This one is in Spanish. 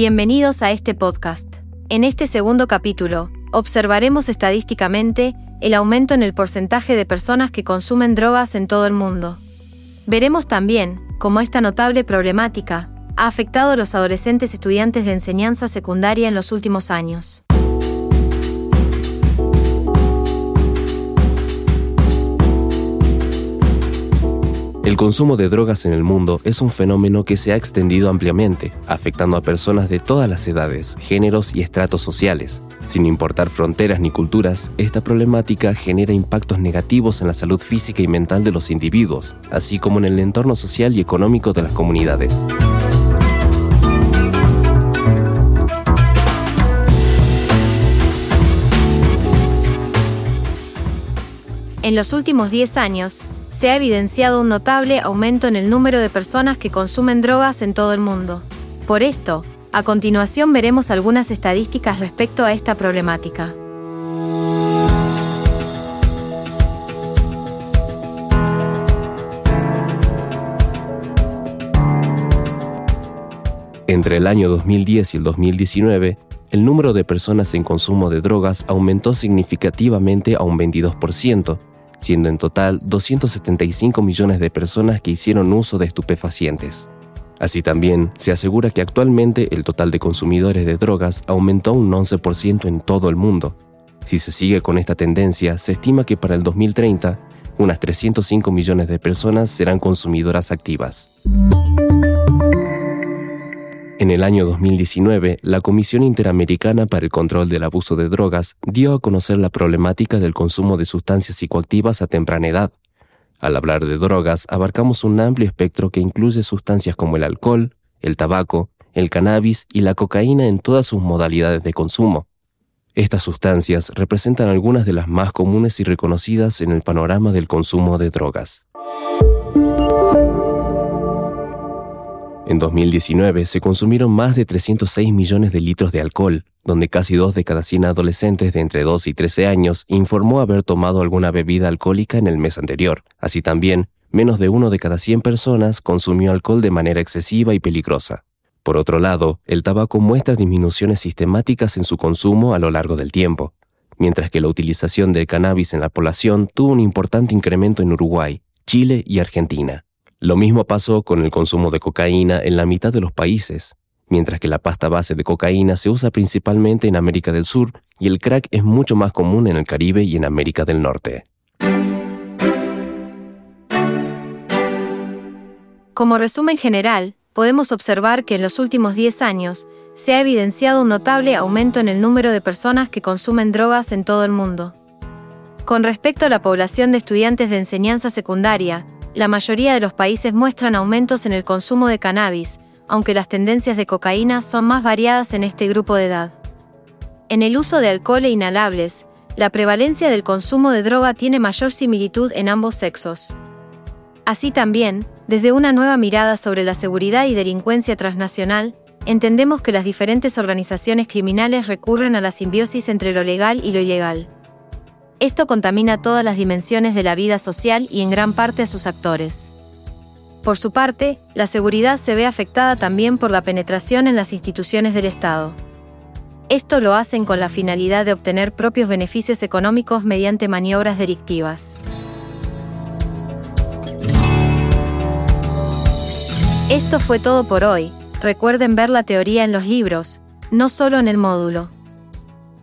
Bienvenidos a este podcast. En este segundo capítulo, observaremos estadísticamente el aumento en el porcentaje de personas que consumen drogas en todo el mundo. Veremos también cómo esta notable problemática ha afectado a los adolescentes estudiantes de enseñanza secundaria en los últimos años. El consumo de drogas en el mundo es un fenómeno que se ha extendido ampliamente, afectando a personas de todas las edades, géneros y estratos sociales. Sin importar fronteras ni culturas, esta problemática genera impactos negativos en la salud física y mental de los individuos, así como en el entorno social y económico de las comunidades. En los últimos 10 años, se ha evidenciado un notable aumento en el número de personas que consumen drogas en todo el mundo. Por esto, a continuación veremos algunas estadísticas respecto a esta problemática. Entre el año 2010 y el 2019, el número de personas en consumo de drogas aumentó significativamente a un 22%, siendo en total 275 millones de personas que hicieron uso de estupefacientes. Así también, se asegura que actualmente el total de consumidores de drogas aumentó un 11% en todo el mundo. Si se sigue con esta tendencia, se estima que para el 2030, unas 305 millones de personas serán consumidoras activas. En el año 2019, la Comisión Interamericana para el Control del Abuso de Drogas dio a conocer la problemática del consumo de sustancias psicoactivas a temprana edad. Al hablar de drogas, abarcamos un amplio espectro que incluye sustancias como el alcohol, el tabaco, el cannabis y la cocaína en todas sus modalidades de consumo. Estas sustancias representan algunas de las más comunes y reconocidas en el panorama del consumo de drogas. En 2019 se consumieron más de 306 millones de litros de alcohol, donde casi dos de cada 100 adolescentes de entre 2 y 13 años informó haber tomado alguna bebida alcohólica en el mes anterior. Así también, menos de uno de cada 100 personas consumió alcohol de manera excesiva y peligrosa. Por otro lado, el tabaco muestra disminuciones sistemáticas en su consumo a lo largo del tiempo, mientras que la utilización del cannabis en la población tuvo un importante incremento en Uruguay, Chile y Argentina. Lo mismo pasó con el consumo de cocaína en la mitad de los países, mientras que la pasta base de cocaína se usa principalmente en América del Sur y el crack es mucho más común en el Caribe y en América del Norte. Como resumen general, podemos observar que en los últimos 10 años se ha evidenciado un notable aumento en el número de personas que consumen drogas en todo el mundo. Con respecto a la población de estudiantes de enseñanza secundaria, la mayoría de los países muestran aumentos en el consumo de cannabis, aunque las tendencias de cocaína son más variadas en este grupo de edad. En el uso de alcohol e inhalables, la prevalencia del consumo de droga tiene mayor similitud en ambos sexos. Así también, desde una nueva mirada sobre la seguridad y delincuencia transnacional, entendemos que las diferentes organizaciones criminales recurren a la simbiosis entre lo legal y lo ilegal. Esto contamina todas las dimensiones de la vida social y en gran parte a sus actores. Por su parte, la seguridad se ve afectada también por la penetración en las instituciones del Estado. Esto lo hacen con la finalidad de obtener propios beneficios económicos mediante maniobras delictivas. Esto fue todo por hoy. Recuerden ver la teoría en los libros, no solo en el módulo.